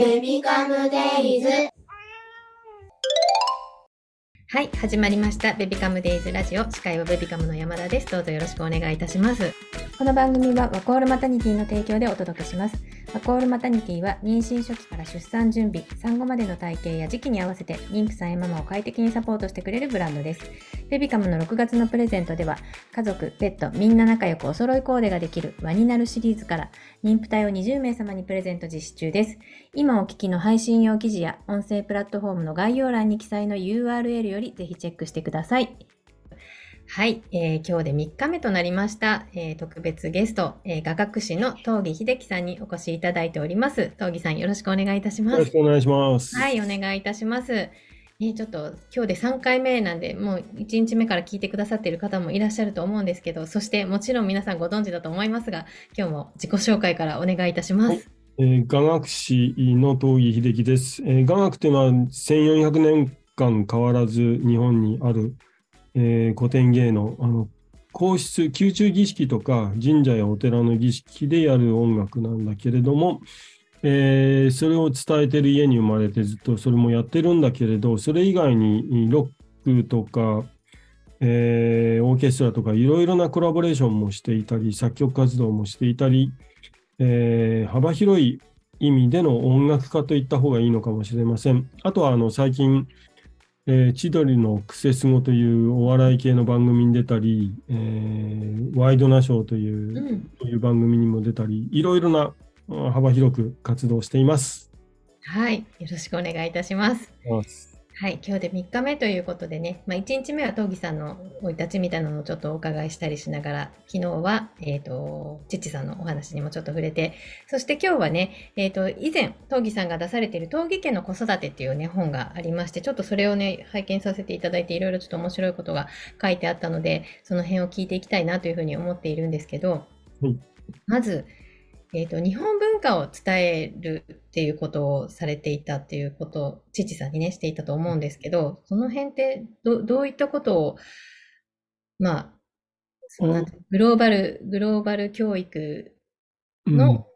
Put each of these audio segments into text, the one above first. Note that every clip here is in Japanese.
ベビカムデイズはい、始まりました。ベビカムデイズラジオ。司会はベビカムの山田です。どうぞよろしくお願いいたします。この番組はワコールマタニティの提供でお届けします。ワコールマタニティは妊娠初期から出産準備、産後までの体型や時期に合わせて妊婦さんやママを快適にサポートしてくれるブランドです。ベビカムの6月のプレゼントでは、家族、ペット、みんな仲良くお揃いコーデができる輪になるシリーズから、妊婦体を20名様にプレゼント実施中です。今お聞きの配信用記事や音声プラットフォームの概要欄に記載の URL よりぜひチェックしてください。はい、えー今日で3日目となりました、えー特別ゲスト、えー画学士の東儀秀樹さんにお越しいただいております。東儀さんよろしくお願いいたしますよろし。くお願いします。はい、お願いいたします。えーちょっと今日で3回目なんで、もう1日目から聞いてくださっている方もいらっしゃると思うんですけど、そしてもちろん皆さんご存知だと思いますが、今日も自己紹介からお願いいたします。えー雅学士の東儀秀樹です。えー雅学というのは1400年間変わらず日本にある、えー古典芸能、あの皇室、宮中儀式とか神社やお寺の儀式でやる音楽なんだけれども、えーそれを伝えてる家に生まれてずっとそれもやってるんだけれど、それ以外にロックとか、えーオーケストラとかいろいろなコラボレーションもしていたり、作曲活動もしていたり、えー幅広い意味での音楽家といった方がいいのかもしれません。あとはあの最近、えー千鳥のクセスゴというお笑い系の番組に出たり、えーワイドナショーという,、うんそういう番組にも出たり、いろいろなあ幅広く活動しています。はい、よろしくお願いいたします。はい、今日で3日目ということでね、まあ、1日目は東儀さんの生い立ちみたいなのをちょっとお伺いしたりしながら、昨日は、えっ、と、父さんのお話にもちょっと触れて、そして今日はね、えっ、と、以前、東儀さんが出されている東儀家の子育てっていうね、本がありまして、ちょっとそれをね、拝見させていただいて、いろいろちょっと面白いことが書いてあったので、その辺を聞いていきたいなというふうに思っているんですけど、はい。まず、えー、と日本文化を伝えるっていうことをされていたっていうことを父さんにねしていたと思うんですけどその辺ってどどういったことをまあそのグローバルグローバル教育うん。の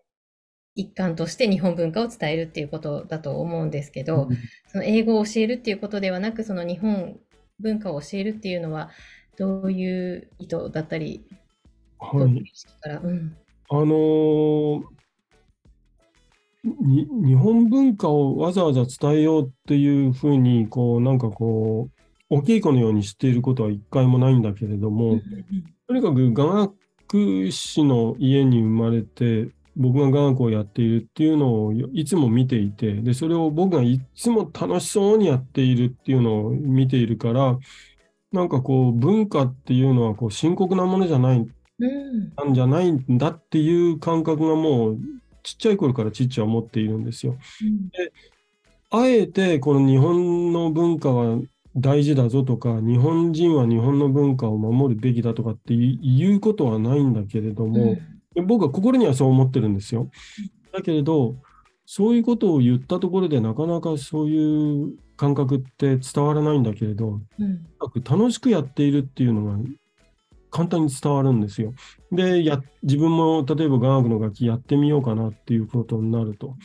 一環として日本文化を伝えるっていうことだと思うんですけど、その英語を教えるっていうことではなくその日本文化を教えるっていうのはどういう意図だったりはい。うん。あのーに日本文化をわざわざ伝えようっていうふうに、こう、なんかこう、お稽古のようにしていることは一回もないんだけれども、とにかく雅楽師の家に生まれて、僕が雅楽をやっているっていうのをいつも見ていて、で、それを僕がいつも楽しそうにやっているっていうのを見ているから、なんかこう、文化っていうのはこう深刻なものじゃないうん。なんじゃないんだっていう感覚がもうちっちゃい頃から父は持っているんですよ。あえてこの日本の文化は大事だぞとか、日本人は日本の文化を守るべきだとかっていうことはないんだけれども、で僕は心にはそう思ってるんですよ。だけれど、そういうことを言ったところでなかなかそういう感覚って伝わらないんだけれど、うん楽しくやっているっていうのが簡単に伝わるんですよ。で、や自分も例えば雅楽の楽器やってみようかなっていうことになると。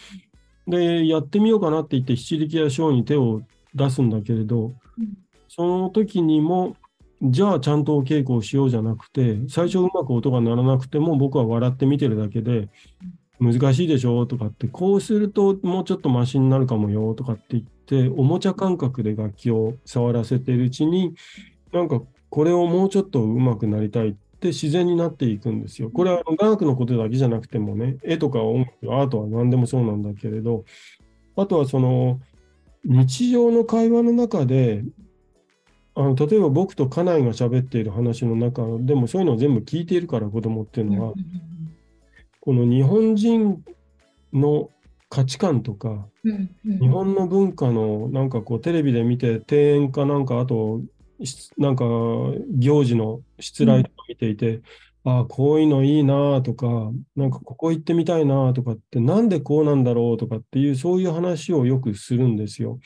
で、やってみようかなって言って七力や章に手を出すんだけれど、うんその時にも、じゃあちゃんとお稽古をしようじゃなくて、最初うまく音が鳴らなくても僕は笑って見てるだけで、難しいでしょとかって、こうするともうちょっとマシになるかもよとかって言って、おもちゃ感覚で楽器を触らせているうちに、なんかこれをもうちょっと上手くなりたいって自然になっていくんですよ。これは雅楽のことだけじゃなくてもね、絵とか音楽、アートは何でもそうなんだけれど、あとはその日常の会話の中で、あの例えば僕と家内が喋っている話の中でもそういうのを全部聞いているから子供っていうのは、この日本人の価値観とか、日本の文化のなんかこうテレビで見て庭園かなんかあとしなんか行事の失礼とか見ていて、ああこういうのいいなとかなんかここ行ってみたいなとかってなんでこうなんだろうとかっていうそういう話をよくするんですよ。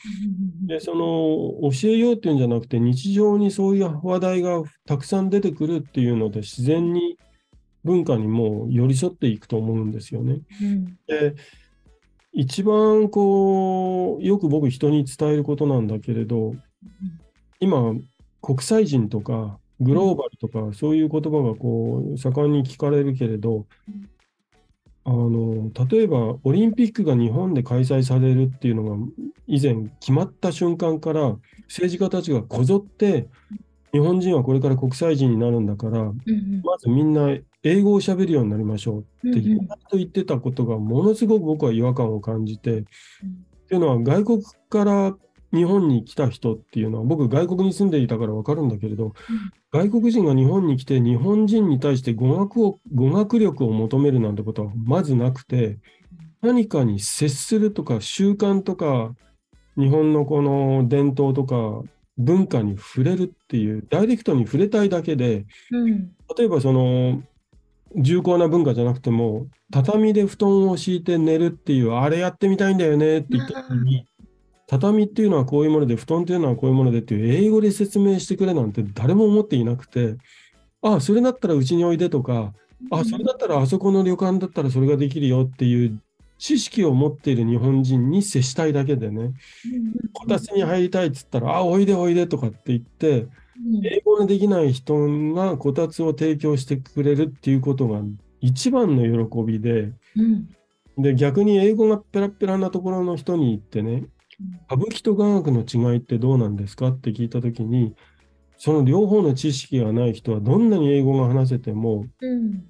でその教えようっていうんじゃなくて日常にそういう話題がたくさん出てくるっていうので自然に文化にもう寄り添っていくと思うんですよね。うんで一番こう、よく僕人に伝えることなんだけれど、今、国際人とかグローバルとか、そういう言葉がこう、盛んに聞かれるけれど、あの、例えばオリンピックが日本で開催されるっていうのが以前決まった瞬間から政治家たちがこぞって日本人はこれから国際人になるんだから、うんうん。まずみんな英語を喋るようになりましょうって言ってたことがものすごく僕は違和感を感じて、っていうのは外国から日本に来た人っていうのは僕外国に住んでいたから分かるんだけれど、外国人が日本に来て日本人に対して語学を語学力を求めるなんてことはまずなくて何かに接するとか習慣とか日本のこの伝統とか文化に触れるっていうダイレクトに触れたいだけでうん。例えばその重厚な文化じゃなくても畳で布団を敷いて寝るっていうあれやってみたいんだよねって言った時に畳っていうのはこういうもので布団っていうのはこういうものでっていう英語で説明してくれなんて誰も思っていなくてあそれだったらうちにおいでとかあそれだったらあそこの旅館だったらそれができるよっていう知識を持っている日本人に接したいだけでね。こたつに入りたいっつったらあおいでおいでとかって言って英語のできない人がこたつを提供してくれるっていうことが一番の喜びで、うん。で逆に英語がペラペラなところの人に言ってね、歌舞伎と雅楽の違いってどうなんですかって聞いたときに、その両方の知識がない人はどんなに英語が話せてもうん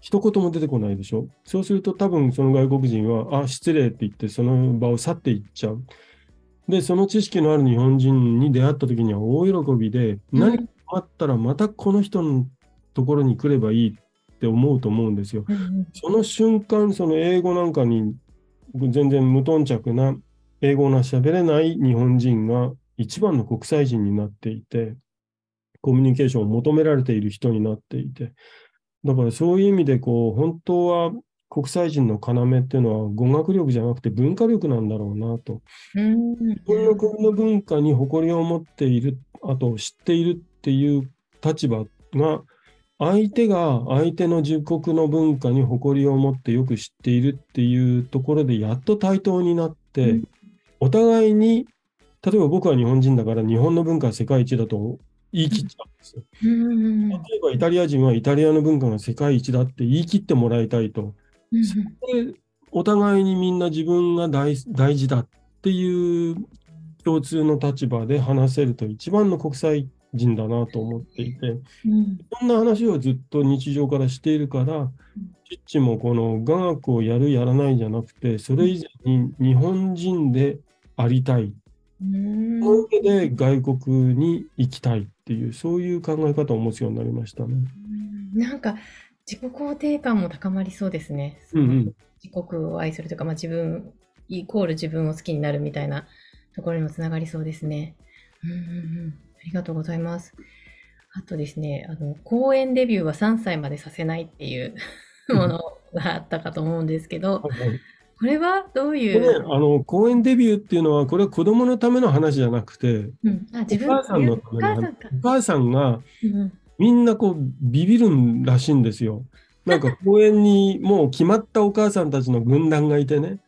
一言も出てこないでしょ？そうすると多分その外国人は、あ、失礼って言ってその場を去っていっちゃう。で、その知識のある日本人に出会った時には大喜びで、何かあったらまたこの人のところに来ればいいって思うと思うんですよ。うんその瞬間、その英語なんかに全然無頓着な英語が喋れない日本人が一番の国際人になっていて、コミュニケーションを求められている人になっていて、だからそういう意味でこう、本当は国際人の要っていうのは語学力じゃなくて文化力なんだろうなと。うん自分の国の文化に誇りを持っている、あと知っているっていう立場が、相手が相手の自国の文化に誇りを持ってよく知っているっていうところでやっと対等になって、うんお互いに、例えば僕は日本人だから日本の文化は世界一だと言い切っちゃうんですよ。うん。例えばイタリア人はイタリアの文化が世界一だって言い切ってもらいたいと。でお互いにみんな自分が大大事だっていう共通の立場で話せると一番の国際人だなと思っていて、うん。そん。な話をずっと日常からしているから、チッチもこの雅楽をやるやらないじゃなくて、それ以前に日本人でありたい。の上で外国に行きたいっていう、そういう考え方を持つようになりましたね。なんか自己肯定感も高まりそうですね。うんうん。自国を愛するというか、まあ、自分イコール自分を好きになるみたいなところにもつながりそうですね。うんうんうん、ありがとうございます。あとですね、あの公演デビューは3歳までさせないっていう ものがあったかと思うんですけど、はいはいこれはどういでねう、、あの公演デビューっていうのは、これは子供のための話じゃなくて、うん、あ自分お母さんのたおめの。お母さんがうん。みんなこうビビるんらしいんですよ。なんか公園にもう決まったお母さんたちの軍団がいてね、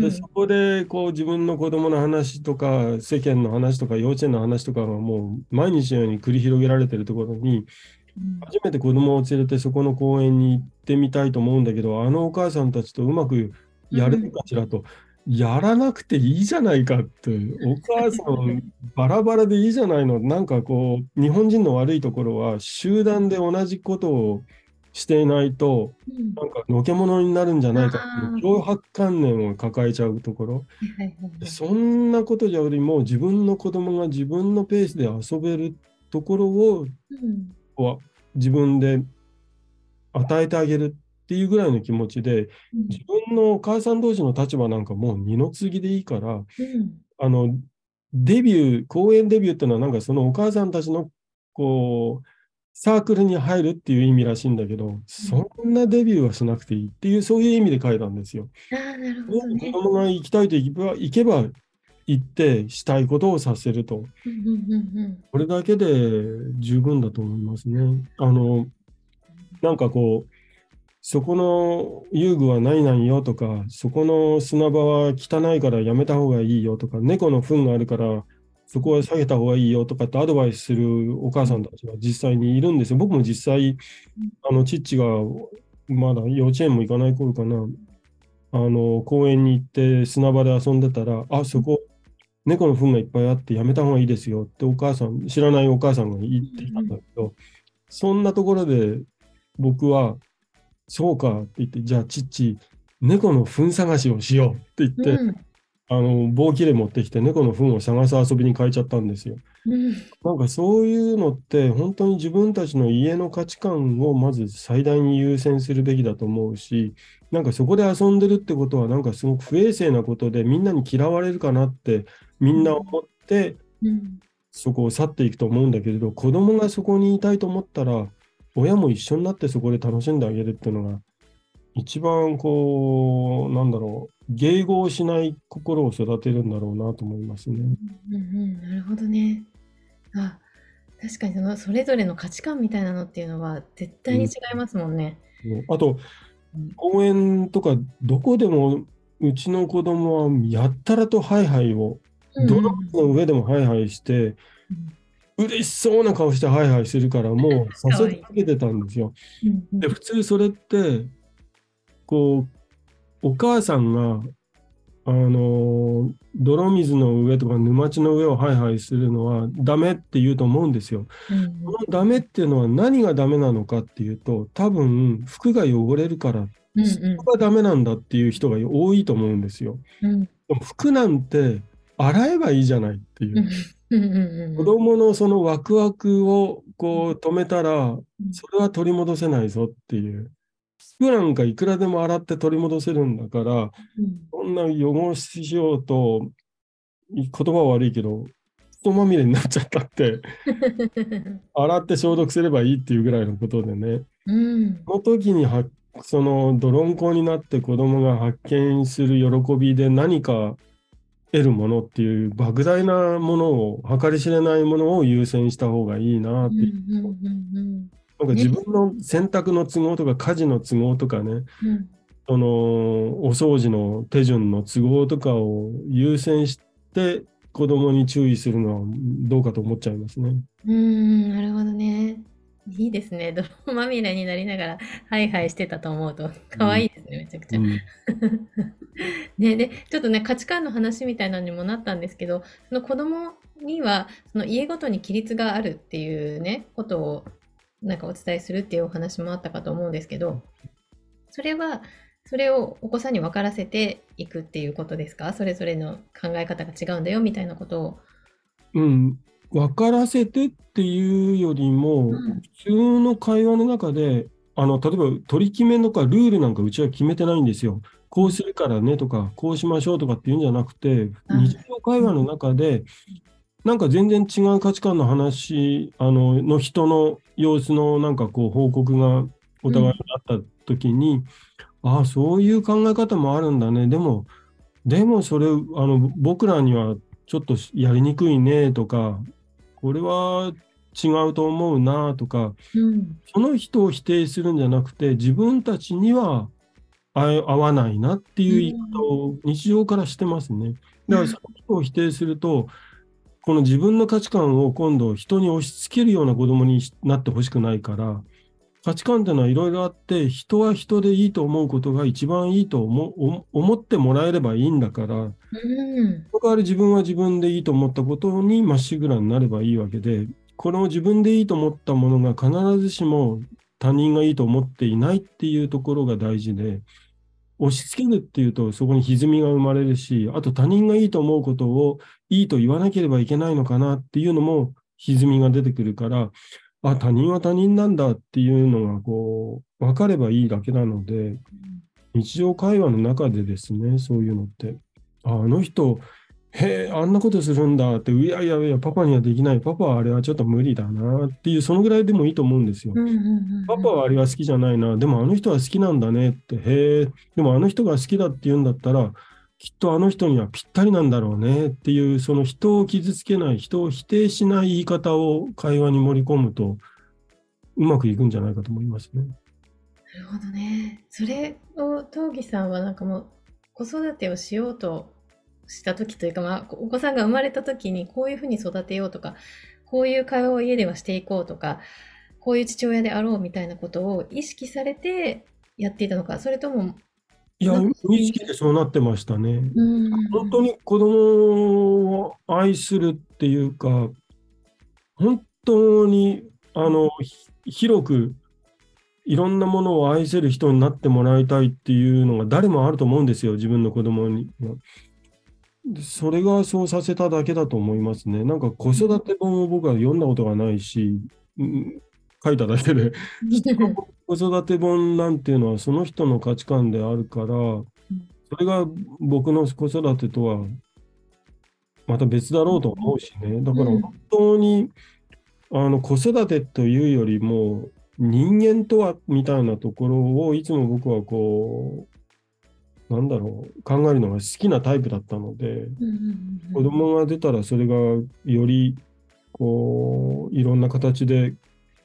でそこでこう自分の子供の話とか世間の話とか幼稚園の話とかがもう毎日のように繰り広げられてるところにうん。初めて子供を連れてそこの公園に行ってみたいと思うんだけどあのお母さんたちとうまくやれるかしらと、やらなくていいじゃないかって。お母さんバラバラでいいじゃないの。なんかこう日本人の悪いところは集団で同じことをしていないとうん。なんかのけ者になるんじゃないか。っていう脅迫観念を抱えちゃうところ。そんなことよりも自分の子供が自分のペースで遊べるところをうん。は自分で与えてあげるっていうぐらいの気持ちでうん自分のお母さん同士の立場なんかもう二の次でいいからうんあのデビュー公演デビューっていうのはなんかそのお母さんたちのこうサークルに入るっていう意味らしいんだけどそんなデビューはしなくていいっていうそういう意味で書いたんですよ。なるほど子ね。供が行きたいと行けば行けば行ってしたいことをさせると。これだけで十分だと思いますね。あの、なんかこう、そこの遊具はないないよとか、そこの砂場は汚いからやめた方がいいよとか、猫の糞があるからそこは下げた方がいいよとかってアドバイスするお母さんたちが実際にいるんですよ。僕も実際、あの、父がまだ幼稚園も行かない頃かな、あの、公園に行って砂場で遊んでたら、あ、そこ、猫の糞がいっぱいあってやめた方がいいですよってお母さん、知らないお母さんが言ってきたんだけど、そんなところで僕は、そうかって言って、じゃあ、父、猫の糞探しをしようって言って、うん、あの棒切れ持ってきて猫の糞を探す遊びに変えちゃったんですよ。うん、なんかそういうのって本当に自分たちの家の価値観をまず最大に優先するべきだと思うし、なんかそこで遊んでるってことはなんかすごく不衛生なことでみんなに嫌われるかなってみんな思って、そこを去っていくと思うんだけれど、子供がそこにいたいと思ったら親も一緒になってそこで楽しんであげるっていうのが一番こう、なんだろう、迎合しない心を育てるんだろうなと思いますね。うんうん、なるほどね。あ、確かにそのそれぞれの価値観みたいなのっていうのは絶対に違いますもんね。うん、あと、公園とかどこでもうちの子供はやったらとハイハイを、泥の上でもハイハイして、うん、嬉しそうな顔してハイハイするからもう誘いかけてたんですよ。で普通それってこう、お母さんが、あの、泥水の上とか沼地の上をハイハイするのはダメって言うと思うんですよ。うん、このダメっていうのは何がダメなのかっていうと、多分服が汚れるから、そこがダメなんだっていう人が多いと思うんですよ。うん、でも服なんて洗えばいいじゃないっていう。子供のそのワクワクをこう止めたら、それは取り戻せないぞっていう。服なんかいくらでも洗って取り戻せるんだから、うん、そんな汚しようと、言葉は悪いけど、人まみれになっちゃったって 洗って消毒すればいいっていうぐらいのことでね、うん、その時にはその泥んこになって子供が発見する喜びで何か得るものっていう莫大なものを計り知れないものを優先した方がいいなっていう。なんか自分の洗濯の都合とか家事の都合とかね、うん、そのお掃除の手順の都合とかを優先して子供に注意するのはどうかと思っちゃいますね。うんなるほどね。いいですね。泥まみれになりながらハイハイしてたと思うと可愛いですね、うん、めちゃくちゃ。うん、ねでちょっとね価値観の話みたいなのにもなったんですけどその子供にはその家ごとに規律があるっていうねことをなんかお伝えするっていうお話もあったかと思うんですけど、それは、それをお子さんに分からせていくっていうことですか？それぞれの考え方が違うんだよみたいなことを。うん、分からせてっていうよりも、うん、普通の会話の中で、あの例えば取り決めとかルールなんかうちは決めてないんですよ。こうするからねとか、こうしましょうとかっていうんじゃなくて、日常会話の中で、なんか全然違う価値観の話、あの、の人の様子のなんかこう報告がお互いにあった時に、うん、ああ、そういう考え方もあるんだね。でも、でもそれ、あの、僕らにはちょっとやりにくいねとか、これは違うと思うなとか、うん、その人を否定するんじゃなくて、自分たちには合わないなっていう言い方を日常からしてますね。だからその人を否定すると、この自分の価値観を今度人に押し付けるような子供になってほしくないから、価値観っていうのはいろいろあって、人は人でいいと思うことが一番いいと思思ってもらえればいいんだから、うん、その代わり自分は自分でいいと思ったことにまっしぐらになればいいわけで、この自分でいいと思ったものが必ずしも他人がいいと思っていないっていうところが大事で、押し付けるっていうとそこに歪みが生まれるし、あと他人がいいと思うことをいいと言わなければいけないのかなっていうのも歪みが出てくるから、あ、他人は他人なんだっていうのがこう、分かればいいだけなので、日常会話の中でですね、そういうのって、あの人、へえ、あんなことするんだって、いやいやいや、パパにはできない、パパはあれはちょっと無理だなっていう、そのぐらいでもいいと思うんですよ。パパはあれは好きじゃないな、でもあの人は好きなんだねって、へえ、でもあの人が好きだって言うんだったら、きっとあの人にはぴったりなんだろうねっていう、その人を傷つけない、人を否定しない言い方を会話に盛り込むと、うまくいくんじゃないかと思いますね。るほどね。それを東儀さんはなんかもう子育てをしようとした時というか、まあ、お子さんが生まれた時にこういうふうに育てようとかこういう会話を家ではしていこうとかこういう父親であろうみたいなことを意識されてやっていたのかそれともいや、無意識でそうなってましたね。本当に子供を愛するっていうか、本当にあの広くいろんなものを愛せる人になってもらいたいっていうのが誰もあると思うんですよ、自分の子供に。それがそうさせただけだと思いますね。なんか子育て本を僕は読んだことがないし、書いただけで 子育て本なんていうのはその人の価値観であるから、それが僕の子育てとはまた別だろうと思うしね。だから本当に、あの子育てというよりも人間とはみたいなところをいつも僕はこうなんだろう考えるのが好きなタイプだったので、子供が出たらそれがよりこういろんな形で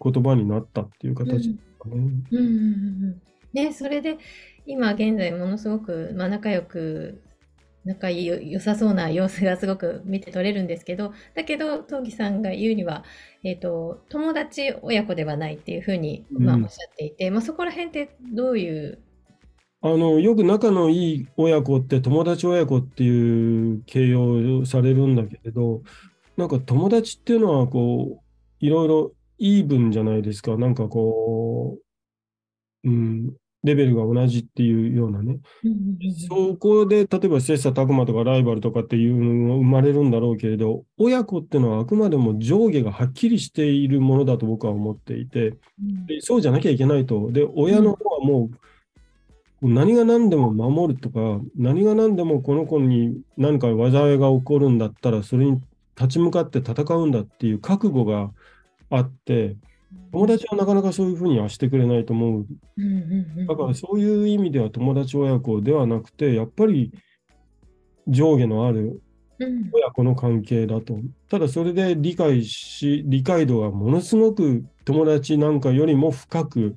言葉になったっていう形ですかね。うんうんうんね、それで今現在ものすごく、まあ、仲良く仲良さそうな様子がすごく見て取れるんですけどだけど東儀さんが言うには、えーと、友達親子ではないっていうふうに、まあ、おっしゃっていて、うん、まあ、そこら辺ってどういうあのよく仲のいい親子って友達親子っていう形容されるんだけれどなんか友達っていうのはこういろいろイーブンじゃないですか。なんかこう、うん、レベルが同じっていうようなね。そこで、例えば切磋琢磨とかライバルとかっていうのが生まれるんだろうけれど、親子っていうのはあくまでも上下がはっきりしているものだと僕は思っていて、でそうじゃなきゃいけないと。で、親の方はもう、何が何でも守るとか、何が何でもこの子に何か災いが起こるんだったら、それに立ち向かって戦うんだっていう覚悟があって、友達はなかなかそういうふうにはしてくれないと思う。だからそういう意味では友達親子ではなくて、やっぱり上下のある親子の関係だと。ただそれで理解し、理解度がものすごく友達なんかよりも深く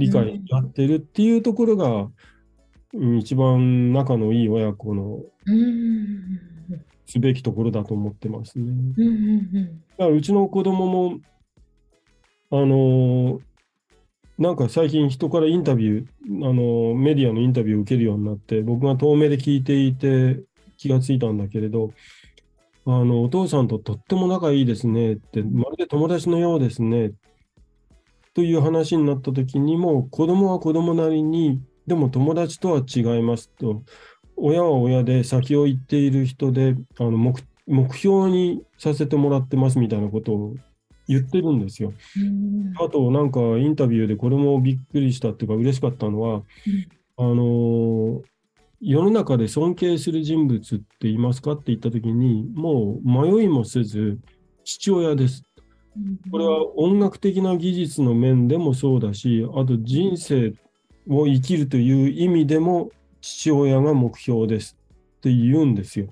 理解やってるっていうところが、うん、一番仲のいい親子のすべきところだと思ってますね。だからうちの子供もあのなんか最近人からインタビュー、あのメディアのインタビューを受けるようになって、僕が遠目で聞いていて気がついたんだけれど、あのお父さんととっても仲いいですねって、まるで友達のようですねという話になった時にも、子供は子供なりに、でも友達とは違いますと、親は親で先を行っている人で、あの目目標にさせてもらってますみたいなことを言ってるんですよ。あとなんかインタビューでこれもびっくりしたっていうか嬉しかったのは、あの世の中で尊敬する人物って言いますかって言った時にもう迷いもせず父親です。これは音楽的な技術の面でもそうだしあと人生を生きるという意味でも父親が目標ですって言うんですよ。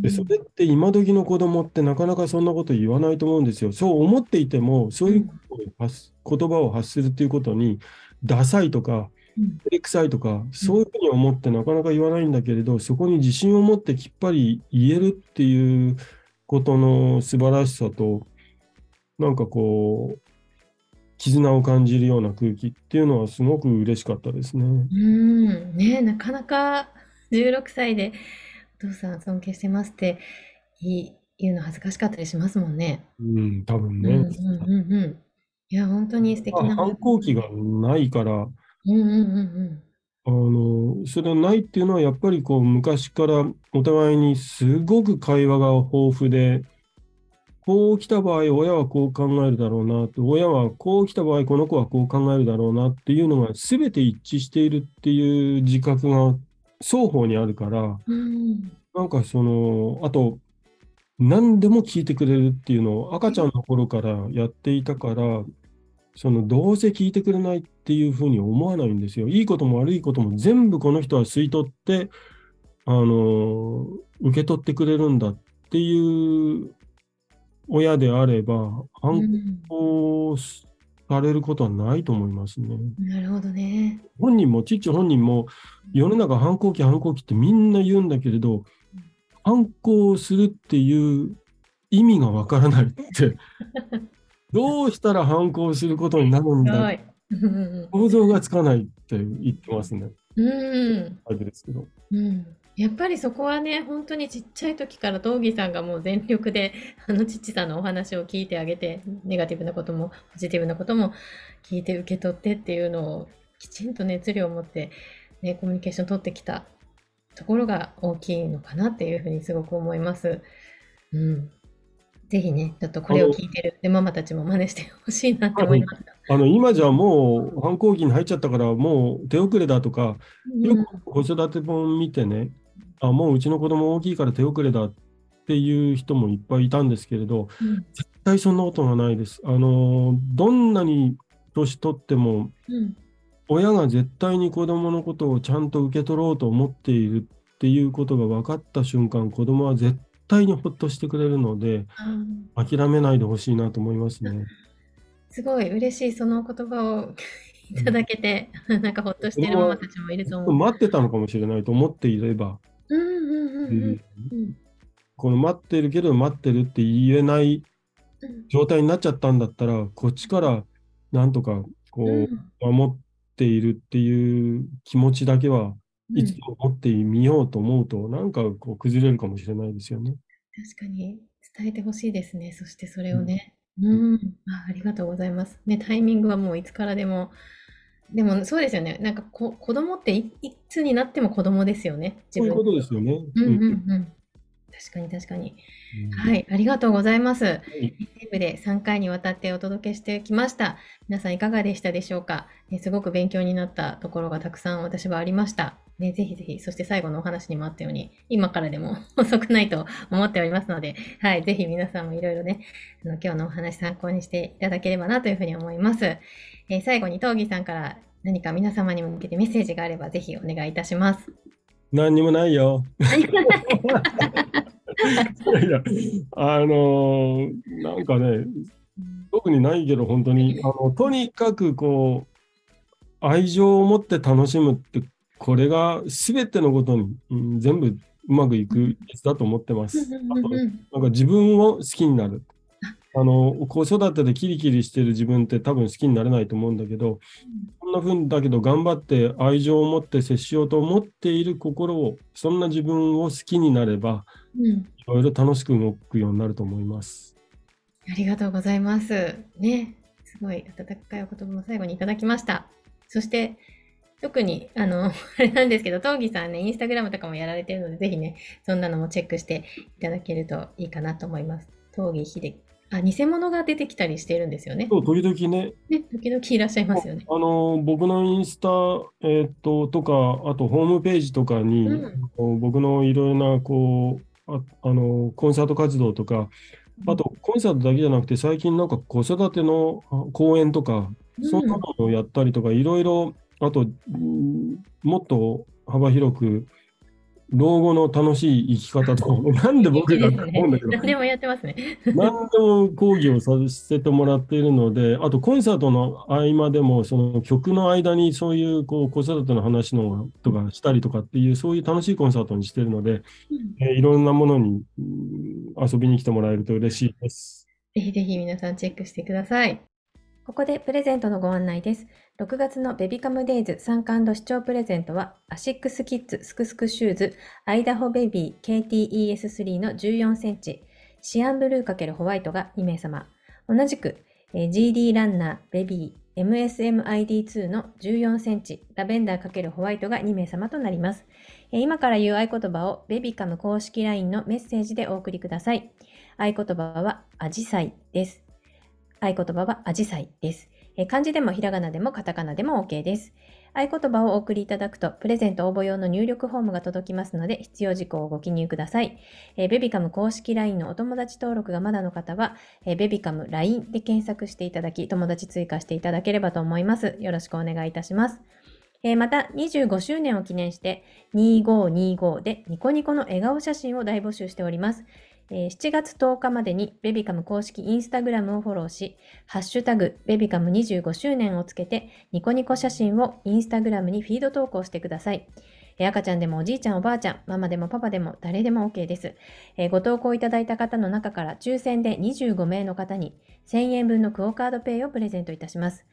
でそれって今時の子供ってなかなかそんなこと言わないと思うんですよ。そう思っていてもそういう言葉を発するっていうことにダサいとか照れくさいとかそういうふうに思ってなかなか言わないんだけれどそこに自信を持ってきっぱり言えるっていうことの素晴らしさとなんかこう絆を感じるような空気っていうのはすごく嬉しかったですね。うんねなかなか16歳でお父さん尊敬してますって言うの恥ずかしかったりしますもんね。うん、多分ね。うんうんうんうん。いや、本当に素敵な。反抗期がないから、うんうんうんうん。あの、それないっていうのは、やっぱりこう、昔からお互いにすごく会話が豊富で、こう来た場合、親はこう考えるだろうなと、親はこう来た場合、この子はこう考えるだろうなっていうのが全て一致しているっていう自覚が双方にあるから、うん、なんかその、あと、何でも聞いてくれるっていうのを赤ちゃんの頃からやっていたから、そのどうせ聞いてくれないっていうふうに思わないんですよ。いいことも悪いことも全部この人は吸い取って、あの、受け取ってくれるんだっていう親であれば、反抗かれることはないと思いますね。なるほどね。本人も、チッチ本人も、世の中反抗期、反抗期ってみんな言うんだけれど、反抗するっていう意味がわからないって、どうしたら反抗することになるんだ、想像がつかないって言ってますね。うん。あれですけど。うん。やっぱりそこはね、本当にちっちゃい時から東儀さんがもう全力で、あの父さんのお話を聞いてあげて、ネガティブなこともポジティブなことも聞いて受け取ってっていうのをきちんと熱量を持って、ね、コミュニケーション取ってきたところが大きいのかなっていうふうにすごく思います。うん。ぜひね、ちょっとこれを聞いてるでママたちも真似してほしいなって思いました。あの今じゃもう反抗期に入っちゃったからもう手遅れだとか、ようんく子育て本見てね、あもううちの子供大きいから手遅れだっていう人もいっぱいいたんですけれど、うん絶対そんなことがないです。あのどんなに年取ってもうん親が絶対に子供のことをちゃんと受け取ろうと思っているっていうことが分かった瞬間、子供は絶対にほっとしてくれるので、あー諦めないでほしいなと思いますね。すごい嬉しい、その言葉を いただけて、なんかほっとしてるママたちもいると思う。待ってたのかもしれないと思っていれば、うんうんうんうんうんこの待ってるけど待ってるって言えないうん状態になっちゃったんだったら、こっちからなんとかこうんう守っているっていう気持ちだけはうんいつも持ってみようと思うと、なんかこう崩れるかもしれないですよね。確かに伝えてほしいですね。そしてそれをね。うん、あ、ありがとうございます。ね、タイミングはもういつからでも。でもそうですよね。なんかこ子供っていいつになっても子供ですよね。そういうことですよね。うんうんうんうん。確かに確かに。うんはい、ありがとうございます。はい全部で3回にわたってお届けしてきました。皆さんいかがでしたでしょうか、ねすごく勉強になったところがたくさん私はありました。ね、ぜひぜひ、そして最後のお話にもあったように、今からでも 遅くないと思っておりますので、はい、ぜひ皆さんもいろいろね、あの今日のお話参考にしていただければなというふうに思います。えー最後に、東儀さんから何か皆様に向けてメッセージがあれば、ぜひお願いいたします。何にもないよ。いやいや、あのーなんかね、特にないけど、本当に、あのとにかくこう、愛情を持って楽しむって、これが全てのことに、うん全部うまくいくやつだと思ってます。あと、なんか自分を好きになる。あの子育てでキリキリしてる自分って多分好きになれないと思うんだけど、そんな風だけど頑張って愛情を持って接しようと思っている心を、そんな自分を好きになれば、うんいろいろ楽しく動くようになると思います。ありがとうございます。ね、すごい温かいお言葉も最後にいただきました。そして、特に、あの、あれなんですけど、東儀さんね、インスタグラムとかもやられてるので、ぜひね、そんなのもチェックしていただけるといいかなと思います。東儀秀樹。あ、偽物が出てきたりしてるんですよね。そう時々ね、ね、時々いらっしゃいますよね。あの僕のインスタ、えーっととか、あとホームページとかに、うん僕のいろいろなこうああのコンサート活動とか、あとコンサートだけじゃなくて、最近なんか子育てのあ講演とか、そんなのをやったりとか、いろいろ、あと、うんもっと幅広く、老後の楽しい生き方と、なんで僕が思うんだけど、何でもやってますね。何でも講義をさせてもらっているので、あとコンサートの合間でも、その曲の間にそういうこう子育ての話のとかしたりとかっていう、そういう楽しいコンサートにしているので、えーいろんなものにうん遊びに来てもらえると嬉しいです。ぜひぜひ皆さんチェックしてください。ここでプレゼントのご案内です。6月のベビカムデイズ参加視聴プレゼントは、アシックスキッズスクスクシューズ、アイダホベビー KTES3 の14センチ、シアンブルー×ホワイトが2名様。同じく、GD ランナーベビー MSMID2 の14センチ、ラベンダー×ホワイトが2名様となります。今から言う合言葉をベビカム公式 LINE のメッセージでお送りください。合言葉はアジサイです。合言葉はアジサイです。漢字でもひらがなでもカタカナでも OK です。合言葉をお送りいただくと、プレゼント応募用の入力フォームが届きますので、必要事項をご記入ください。えーベビカム公式 LINE のお友達登録がまだの方は、えーベビカム LINE で検索していただき、友達追加していただければと思います。よろしくお願いいたします。えーまた、25周年を記念して、2525でニコニコの笑顔写真を大募集しております。えー7月10日までにベビカム公式インスタグラムをフォローし、ハッシュタグベビカム25周年をつけてニコニコ写真をインスタグラムにフィード投稿してください。赤ちゃんでもおじいちゃんおばあちゃん、ママでもパパでも誰でも OK です。えーご投稿いただいた方の中から抽選で25名の方に1000円分のクオカードペイをプレゼントいたします。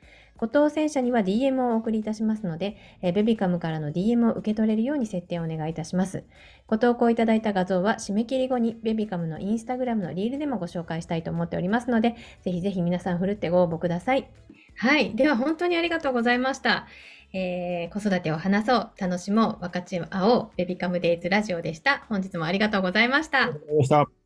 ご当選者には DM をお送りいたしますので、えーベビカムからの DM を受け取れるように設定をお願いいたします。ご投稿いただいた画像は締め切り後にベビカムのインスタグラムのリールでもご紹介したいと思っておりますので、ぜひぜひ皆さんふるってご応募ください。はい。では本当にありがとうございました。えー子育てを話そう、楽しもう、分かち合おう、ベビカムデイズラジオでした。本日もありがとうございました。ありがとうございました。